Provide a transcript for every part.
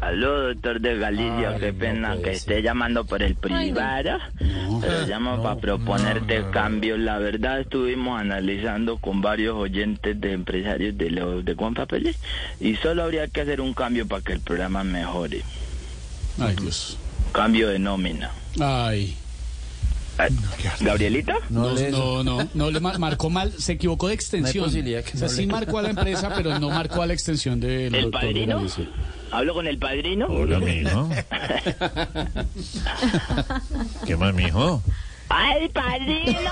Aló, doctor de Galicia, Ay, qué no pena que esté llamando por el privado. Pero llamo para proponerte cambios. La verdad, estuvimos analizando con varios oyentes de empresarios de los de Juan Papeles y solo habría que hacer un cambio para que el programa mejore. Ay, Dios. Cambio de nómina. Ay. ¿Gabrielita? No, No le- no, no, no, le mar- marcó mal, se equivocó de extensión. O sea, sí marcó a la empresa, pero no marcó a la extensión del ¿El doctor padrino? ¿Hablo con el padrino? Hola, mijo. ¿Qué más, mijo? ¡Ay, padrino!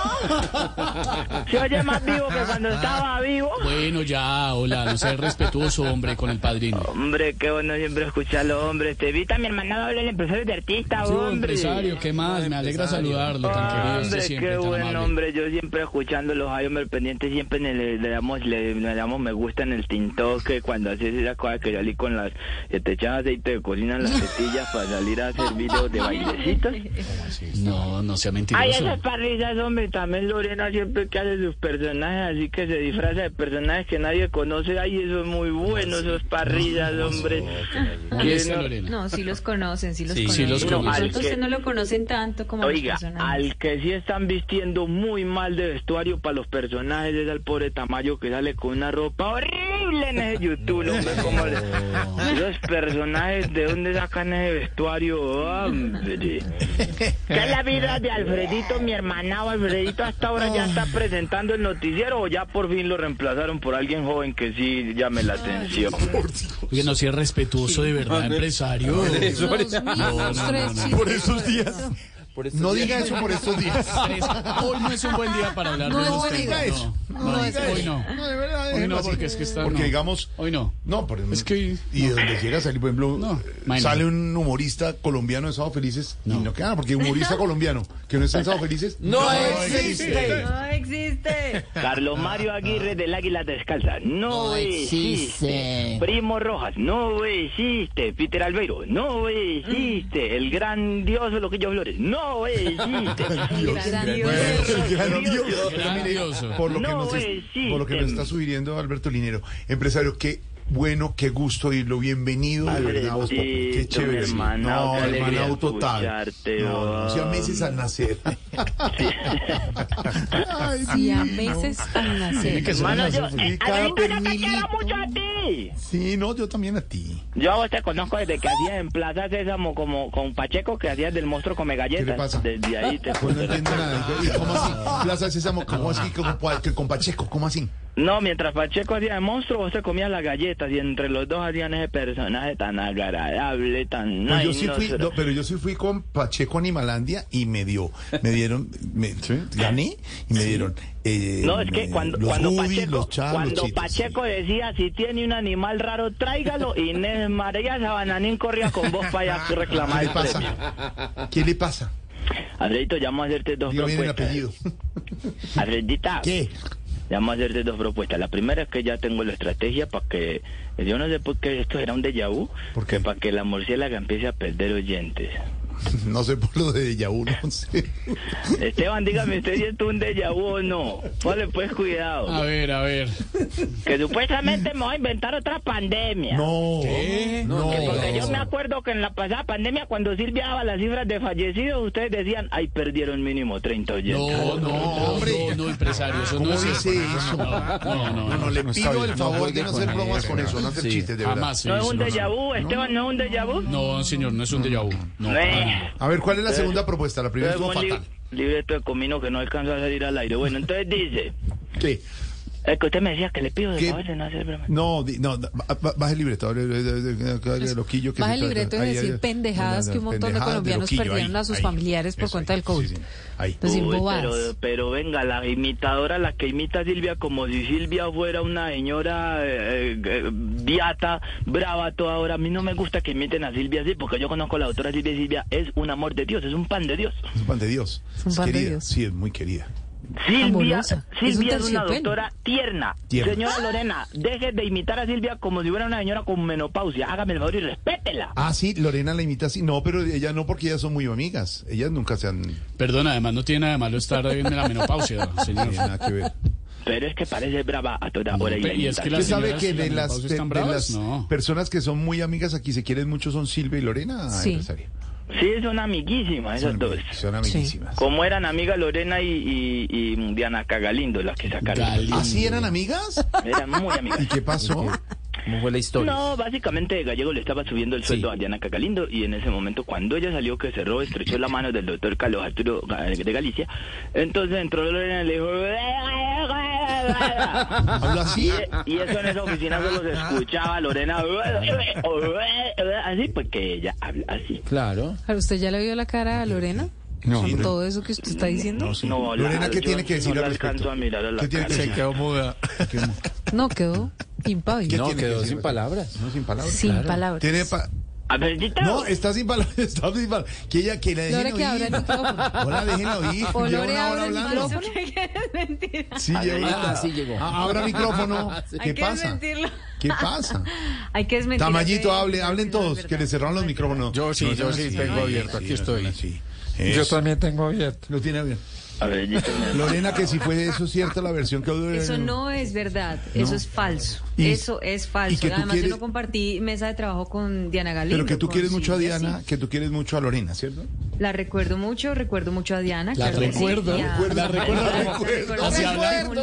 Se oye más vivo que cuando estaba vivo. Bueno, ya, hola, no seas respetuoso, hombre, con el padrino. Hombre, qué bueno siempre escucharlo, hombre. Te evita mi hermano habla el empresario de artista, Yo, hombre. empresario, ¿qué más? Me alegra saludarlo, tan querido Hombre, siempre, qué tan bueno, amable. hombre. Yo siempre escuchándolo, ay, hombre, pendiente, siempre le, damos le, le damos me gusta en el tintoque cuando haces esa cosa que salí con las... que te echan aceite de cocina en las tetillas para salir a hacer videos de bailecitos. No, no sea Ay, mentiroso. esas parrillas, hombre, también Lorena siempre que hace sus personajes, así que se disfraza de personajes que nadie conoce. Ay, eso es muy bueno, esos parrillas, hombre. ¿Quién es Que no- Lorena? No, sí los conocen, sí los Sí, conocen. sí los conocen. que- no lo conocen tanto como Oiga, los personajes. al que sí están vistiendo muy mal de vestuario para los personajes es al pobre Tamayo que sale con una ropa horrible en ese YouTube, hombre, como le- los personajes, ¿de dónde sacan ese vestuario? Hombre. ¿Qué es la vida de Alfredito, mi hermanado? Alfredito hasta ahora ya está presentando el noticiero o ya por fin lo reemplazaron por alguien joven que sí llame la atención. Oye, no sea respetuoso de verdad, empresario. Por esos días. Por estos No días. diga eso por estos días. Hoy no es un buen día para hablar No, de no diga temas, eso. No, No no, diga hoy eso. no. No, de verdad, Hoy no, porque es que está. Porque no. digamos. Hoy no. No, por Es que- Y de donde llega a salir, por ejemplo, No, sale un humorista colombiano de Sábado Felices y No. no queda, porque humorista colombiano que no está en Sábado Felices. No existe. No existe. Carlos Mario Aguirre del Águila Descalza, no, No existe. Primo Rojas, no existe. Peter Albeiro, no existe. El grandioso Loquillo Flores, no existe. Grandioso. Grandioso. Por lo que No nos, es- existe. por lo que nos está sugiriendo Alberto Linero. Empresario, qué bueno, qué gusto oírlo. Bienvenido. de verdad, Populi. Qué chévere. mi sí. hermano, No, hermanado total. No, no, hacía meses al nacer. Ay, Y a meses al nacer. que ser Hermano, yo, eh, cada yo te mucho a ti. Sí, no, yo también a ti. Yo a vos te conozco desde que hacías en Plaza Sésamo como con Pacheco, que hacías del monstruo come galletas. ¿Qué le pasa? Desde ahí te Pues no entiendo nada. ¿Y cómo así? Plaza Sésamo, ¿cómo así? ¿Cómo, que con Pacheco? ¿Cómo así? No, mientras Pacheco hacía de monstruo, vos te comías las galletas y entre los dos hacían ese personaje tan agradable, tan... Pues yo sí fui, no, pero yo sí fui con Pacheco Animalandia y me dio, me dieron, me, gané y me dieron. eh, No, es que cuando, los cuando Woody, Pacheco, los Char, los cuando Cheetos, Pacheco sí. decía, si tiene un animal raro, tráigalo, Inés María Sabananín corría con vos para allá a reclamar ¿Qué el le pasa? premio. ¿Qué le pasa? Alfredito, ya vamos a hacerte dos Diga bien el propuestas. apellido. Alfredita, ¿Qué? Ya vamos a hacerte dos propuestas. La primera es que ya tengo la estrategia para que, yo no sé por qué esto era un déjà vu, para que la murciélaga empiece a perder oyentes. No sé por lo de Yaú, no sé. Esteban, dígame usted si esto es un déjà vu o no. Ponle pues cuidado. A ver, a ver. Que supuestamente me voy a inventar otra pandemia. No, ¿Qué? no. Porque yo me acuerdo que en la pasada pandemia, cuando Silvia daba las cifras de fallecidos, ustedes decían, ay, perdieron mínimo 30 oyentes. No, no, hombre. no, no, empresario, eso ¿Cómo no es dice eso? No, no, no, No, no, le pido el favor de no hacer bromas eso, con eso, no hacer sí. chistes, de verdad. Jamás ¿No es un no, déjà vu, Esteban? ¿No es un déjà vu? No, señor, no es un déjà vu. No. A ver, ¿cuál es la segunda propuesta? La primera li- fatal. libreto de comino que no alcanzó a salir al aire. Bueno, entonces dice, ¿Qué? Es que usted me decía que le pido de no hacer broma. No, no, ba- ba- baja el libreto, loquillo. que Baja sí, el libreto ahí, decir pendejadas no, no, que un montón de colombianos perdieron a sus ahí, familiares por cuenta ahí, del COVID. sí, sí, ahí. Decir Uy, bobadas. pero, pero venga, la imitadora, la que imita a Silvia, como si Silvia fuera una señora eh, eh, viata, brava toda hora. A mí no me gusta que imiten a Silvia así, porque yo conozco a la doctora Silvia y Silvia es un amor de Dios, es un pan de Dios. Es un pan de Dios. Es un pan de querida, Dios. sí, es muy querida. Silvia, Amorosa. Es un Silvia es, una doctora tierna. Tierna. Señora Lorena, deje de imitar a Silvia como si fuera una señora con menopausia. Hágame el favor y respétela. Ah, sí, Lorena la imita así. No, pero ella no, porque ellas son muy amigas. Ellas nunca se han... Perdón, además no tiene nada de malo estar en la menopausia, No señor. tiene nada que ver. pero es que parece brava a toda hora. y es que ¿Usted las sabe que de las, de- las No. personas que son muy amigas aquí se quieren mucho son Silvia y Lorena, Sí. empresaria? Sí, son amiguísimas esas Son, dos. son amiguísimas. Como eran amigas Lorena y, y, y Diana Cagalindo, las que sacaron. Galindo. ¿Así eran amigas? Eran muy amigas. ¿Y qué pasó? ¿Cómo fue la historia? No, básicamente Gallego le estaba subiendo el sueldo a Diana Cagalindo y en ese momento cuando ella salió que cerró, estrechó la mano del doctor Carlos Arturo Ga- de Galicia, entonces entró Lorena y le dijo... ¿Habla así? Y, y eso en esa oficina solo se escuchaba Lorena así porque ella habla así. Claro. ¿Usted ya le vio la cara a Lorena? No, Con hombre. todo eso que usted está diciendo. No, sí. No, la- Lorena, ¿qué yo tiene que decir no al respecto? a mirar a la ¿Qué tiene que decir? quedó muda. No, quedó impávido. ¿Qué No, que quedó decir? sin palabras. No, sin palabras. Sin claro. palabras. Tiene pa- A ver, Tito. No, está sin palabras, está sin palabras. Que ella, que la dejen Lore, que abra el oír. micrófono. Hola, déjenla oír. O Lore abre el micrófono. Sí, lleva Ah, sí llegó. Ah, Abra micrófono. ¿Qué Hay que pasa? desmentirlo. ¿Qué pasa? Hay que desmentir. Tamayito, hable, hablen todos, que le cerraron los micrófonos. Yo sí, No yo sí tengo abierto, aquí estoy. Yo también tengo abierto. Lo tiene bien. A ver, Tito. Lorena, que si fue eso cierto la versión que hubo Eso no es verdad, eso es falso. Y- eso es y falso. que tú Además, quieres- yo no compartí mesa de trabajo con Diana Galindo. Pero que tú quieres mucho a Diana, sí. que tú quieres mucho a Lorena, ¿cierto? La recuerdo mucho, recuerdo mucho a Diana. La claro que sí, recuerdo, y la recuerdo, La recuerdo. Así habla. recuerdo.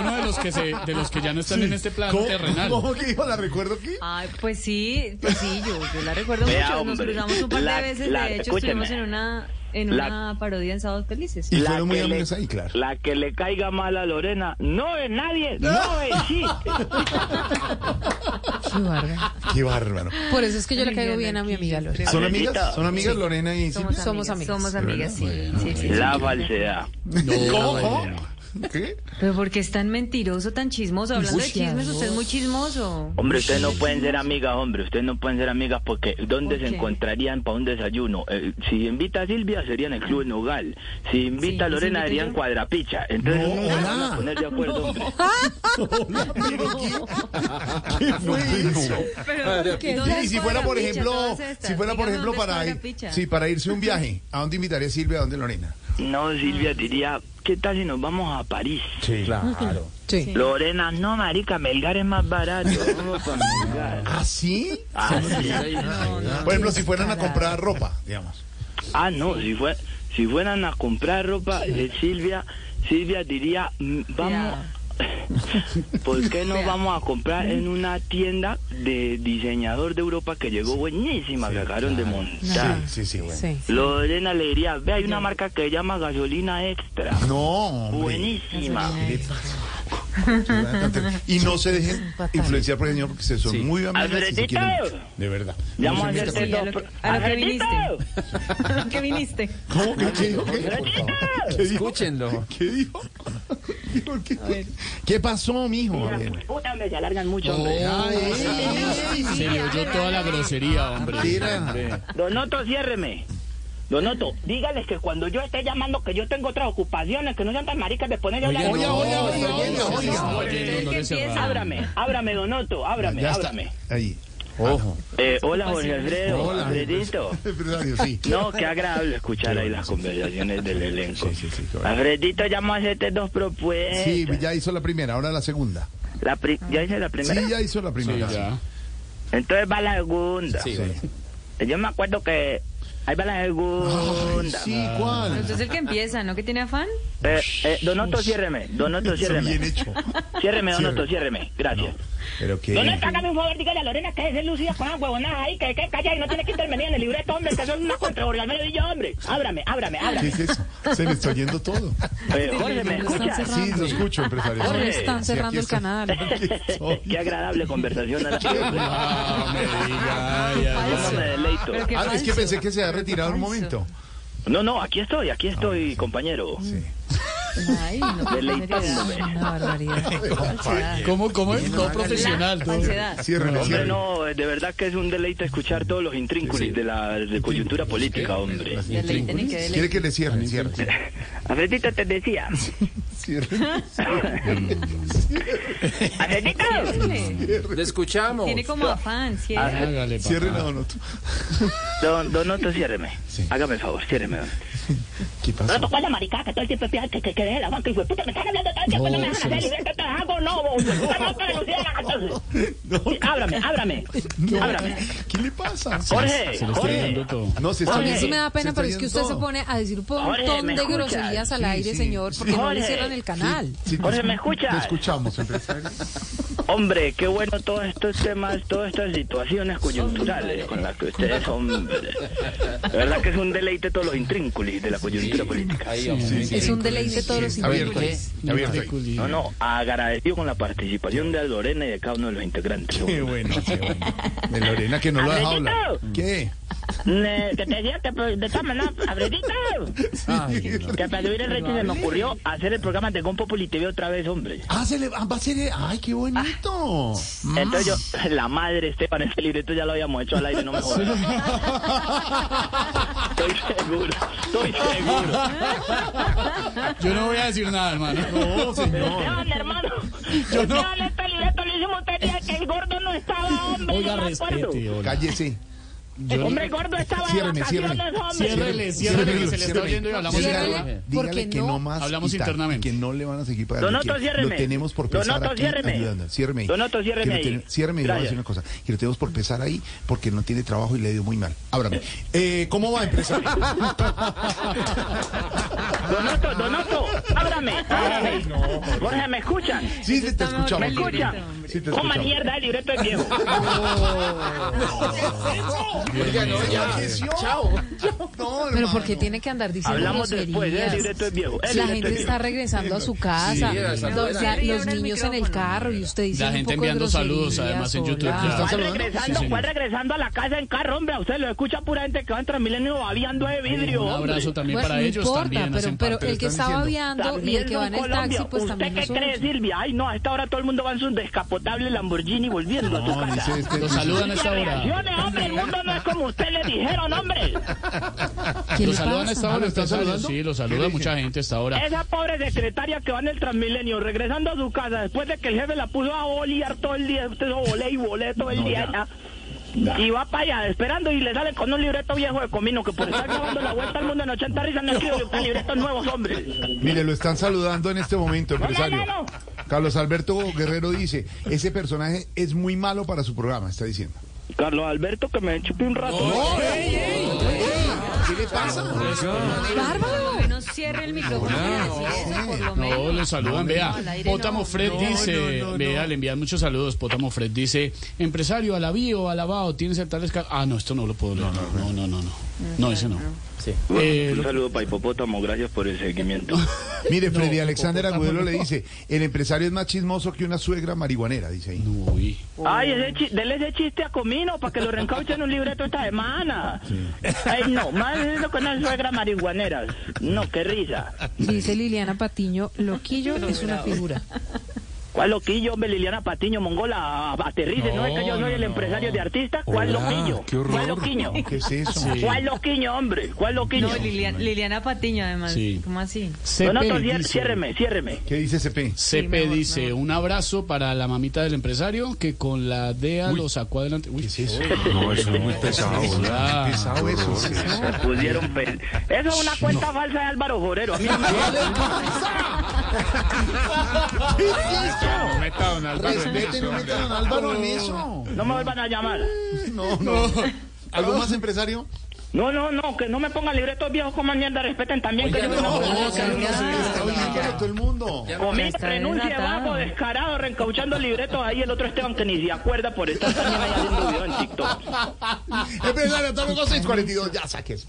Uno de los que se, de los que ya no están en este plano ¿Cómo, terrenal. ¿Cómo que dijo? ¿La recuerdo qué? Ay, pues sí, pues sí, yo, yo la recuerdo mucho. Nos cruzamos un par la- de veces. la- de hecho, escúcheme. estuvimos en una, en La- una parodia en Sábados Felices. Y La fueron muy que le- amigas ahí, claro. La que le caiga mal a Lorena no es nadie, no existe. Qué bárbaro. Qué bárbaro. Por eso es que yo le caigo bien a mi amiga Lorena. ¿Son amigas? ¿Son amigas Sí. Lorena y Somos, Silvia? somos amigas. Somos amigas, sí. sí, sí. La falsedad. No, ¿Cómo? no. ¿Qué? Pero porque es tan mentiroso, tan chismoso. Hablando de chismes, usted es muy chismoso. Hombre, ustedes no pueden ser amigas, hombre. Ustedes no pueden ser amigas porque ¿dónde ¿Por se qué? encontrarían para un desayuno? Eh, si invita a Silvia, serían el Club Nogal. Si invita Sí, a ¿y si Lorena, invito serían yo? Cuadrapicha. Entonces No, se van a poner de acuerdo, hombre. Hola, pero ¿qué? ¿Qué fue eso? Pero, Y si fuera, por ejemplo, si fuera, por ejemplo, para ir, ir. sí, para irse un viaje, ¿a dónde invitaría Silvia? ¿A dónde Lorena? No, Silvia diría, ¿qué tal si nos vamos a París? Sí, claro. Sí. Lorena, no, marica, Melgar es más barato. Vamos para Melgar. ¿Ah, sí? Ah, sí. Por ejemplo, si fueran a comprar ropa, digamos. Ah, no, si, fue, si fueran a comprar ropa, eh, Silvia, Silvia diría, mm, vamos, ¿por qué no Vea. vamos a comprar en una tienda de diseñador de Europa que llegó buenísima, que acabaron de montar? Sí, sí, sí, bueno. Sí. Lorena le diría, ve, hay una marca que se llama gasolina extra. No, hombre. Buenísima. Y no se dejen influenciar por el señor porque se son Sí. muy amigas Alfredito. quieren. De verdad. Llamo a No se hacerte metan Sí, a dos lo que- a lo que viniste. ¿A qué viniste? con- ¿Cómo? ¿Qué, qué dijo? ¿Qué? ¿Qué dijo? Escúchenlo. ¿Qué dijo? ¿Qué, ¿Qué pasó, mijo? A ver. Puta, hombre, se alargan mucho, hombre. Ay, Se le oyó toda la grosería, hombre. Mira. Hombre. Donoto, ciérreme. Donoto, dígales que cuando yo esté llamando que yo tengo otras ocupaciones, que no sean tan maricas de ponerle oiga. no, oye, no, no le cerraron. Ábrame, ábrame, Donoto, ábrame, Ya está. ábrame. Ahí. Ojo. Eh, hola, Jorge Alfredo. Hola. Alfredito. Sí. No, qué agradable escuchar ahí las conversaciones del elenco. Sí, sí, sí. Alfredito, ya vamos a hacerte dos propuestas. Sí, ya hizo la primera, ahora la segunda. La pri- ¿Ya hice la primera? Sí, ya hizo la Sí, primera. ya. Entonces va la segunda. Sí, Sí. Yo me acuerdo que... Ahí va la Ay, segunda. sí, Pero ¿cuál? usted es el que empieza, ¿no? ¿Que tiene afán? Eh, eh, Donoto, ciérreme. Donoto, Está bien ciérreme. hecho. Ciérreme, Donoto, Cierre. ciérreme. Gracias. Pero que... Donoto, hágame un favor, dígale a Lorena que es lucida con las huevonadas ahí, que, que calla y no tiene que intervenir en el libreto, hombre, que eso es una Jorge Alfredo y yo, hombre. Ábrame, ábrame, ¿Qué ábrame. es eso? Se le está oyendo todo. Eh, Jorge, ¿me Lo están escuchas? Sí, lo escucho, empresario. Jorge. Le están cerrando el canal. Qué agradable conversación. Ah, me diga, ay, ay, ¿Cómo ay. me deleito? Pero qué Ah, es que pensé que se había retirado un momento. No, no, aquí estoy, aquí estoy, compañero. Sí. Ay, no, Deleitándome. Una barbaridad. ¿Cómo, cómo es? Todo profesional. todo. Hombre, no, de verdad que es un deleite escuchar todos los intrínculos de la de coyuntura política, hombre. Quiere que le cierren, cierre. Alfredito te decía. Cierre. Alfredito. Le escuchamos. Tiene como afán. Cierre la Donoto. Don, Donoto, ciérreme. Hágame el favor, ciérreme. don. ¿Qué No pasó? tocó la maricada que todo el tiempo que, que, que deje la banca y fue puta, me están hablando todo el tiempo, no, No, me dejan hacer libreto, entonces hago no, vos, no te ábrame, ábrame, ábrame. ¿Qué le pasa? Jorge, Se Jorge. todo. No, se está Jorge, A mí yendo- sí me da pena, pero es que usted se pone a decir un montón ¿me de groserías al aire, sí. señor, porque no le cierran el canal. Sí, Jorge, ¿me Te escuchas? escuchamos, empresario. Hombre, qué bueno todos estos temas, todas estas situaciones coyunturales con las que ustedes son. De verdad que es un deleite todos los intrínculos de la coyuntura política. Ahí. Es un deleite todos los Abierto ingredientes. Abierto ahí. No, no, agradecido con la participación de Lorena y de cada uno de los integrantes. Qué bueno, qué bueno. De Lorena que no lo ha dejado hablar. ¿Qué? Que te decía que pues, de todas maneras, no. Que para subir el rating se me ocurrió hacer el programa de Gon Populi TV otra vez, hombre. Ah, se le, ah, va a ser. Ay, qué bonito. Mm. Entonces yo, la madre Esteban, ese libreto ya lo habíamos hecho al aire, no me jodas. Estoy seguro, estoy seguro. Yo no voy a decir nada, hermano. No, señor. Esteban, hermano, Yo no. Esteban, este libreto lo hicimos usted día que el gordo no estaba, hombre, Oiga, no me acuerdo. respete. Cállese. El hombre gordo estaba de Ciérreme, vacaciones, hombre. Ciérrele, ciérrele, que se le está Ciérrele. oyendo y hablamos Ciérrele. internamente. Dígale que no- no más. Hablamos y internamente. Que no le van a seguir pagando. Donato, que ciérreme. Lo tenemos por pesar Donato, aquí ciérreme. ayudando. Ciérreme ahí. Donato, ciérreme Que lo ahí. ten- Ciérreme y le voy a decir una cosa. Que lo tenemos por pesar ahí porque no tiene trabajo y le ha ido muy mal. Ábrame. Eh, ¿Cómo va, empresario? Donato, Donato, ábrame, ábrame. Jorge, ¿me escuchan? Sí, sí, te escuchamos. ¿Me escuchan? Sí, te Coma mierda, el libreto es viejo. Oiga, no, ya. Chao. No, Pero porque tiene que andar diciendo Hablamos después, el groserías. libreto es viejo. el La gente es está regresando a su casa, los, niños en el carro y usted dice La gente enviando saludos, además, en YouTube, hola. ya. ¿Están ¿Cuál regresando? ¿Cuál regresando a la casa en carro, hombre? A usted lo escucha pura gente que va en Transmilenio babiando de vidrio, Un abrazo también para no ellos importa, también. pero, hacen pero parte. el que está babeando y el que va en el Colombia. taxi, pues ¿Usted también qué nosotros. cree, Silvia? Ay, no, a esta hora todo el mundo va en su descapotable Lamborghini volviendo a su casa. este. Los dice- saludan a esta hora. Hombre, el mundo no es como usted le dijeron, hombre. ¿Qué Los le saludan a esta hora. ¿lo están saludando? Sí, los ¿Qué saluda mucha gente a esta hora. Esa pobre secretaria que va en el Transmilenio, regresando a su casa, después de que el jefe la puso a bolear todo el día, usted lo volé y volé todo el día ya. Y va para allá, esperando y le sale con un libreto viejo de comino, que por estar grabando la vuelta al mundo en 80 risas no escribe libretos nuevos, hombre. Mire, lo están saludando en este momento, empresario. no, no. Carlos Alberto Guerrero dice, ese personaje es muy malo para su programa, está diciendo. Carlos Alberto, que me chupe un rato. ¿Qué le pasa? ¡Bárbaro! Menos cierre el micrófono. No, le saludan, vea. Pótamo no. Fred No, dice, no, no, vea, no. le envían muchos saludos. Pótamo Fred dice, empresario, alabío, alabado, tienes el tales ca- Ah, no, esto no lo puedo leer. No, no, no, no. No, ese no. Eh, Un lo- saludo para Hipopótamo, gracias por el seguimiento. Mire, Freddy Alexander Agudelo le dice, el empresario es más chismoso que una suegra marihuanera, dice ahí. Uy. Ay, ese chi- dele ese chiste a Comino para que lo reencauche en un libreto esta semana. Ay, no, más eso con una suegra marihuanera. No, qué risa. Dice Liliana Patiño, Loquillo es una figura. ¿Cuál loquillo, hombre, Liliana Patiño, mongola? Aterrice, ¿no, es que yo soy el empresario de artistas? ¿Cuál loquillo? ¿Cuál loquiño? ¿Qué es eso? Sí. ¿Cuál loquiño, hombre? ¿Cuál loquiño? No, Liliana, Liliana Patiño, además. Sí. ¿Cómo así? Donato, ciérreme, ciérreme. ¿Qué dice CP? CP dice, un abrazo para la mamita del empresario que con la DEA lo sacó adelante. Uy, ¿Qué es eso? No, eso es muy pesado. Pesado eso. pusieron Eso es una cuenta falsa de Álvaro Forero. A mí no me No meta a don Álvaro en Respeten, eso, no a don Álvaro en eso. No me vuelvan a llamar. No, no. ¿Algo más, empresario? No, no, no, que no me pongan libretos viejos como mierda, respeten también que yo No, no se está oyéndolo todo el mundo. Renuncia desatado. vago, descarado, reencauchando libretos ahí el otro Esteban que ni se acuerda por estar también ahí haciendo video en TikTok. Empresario, estamos con 642, ya saques.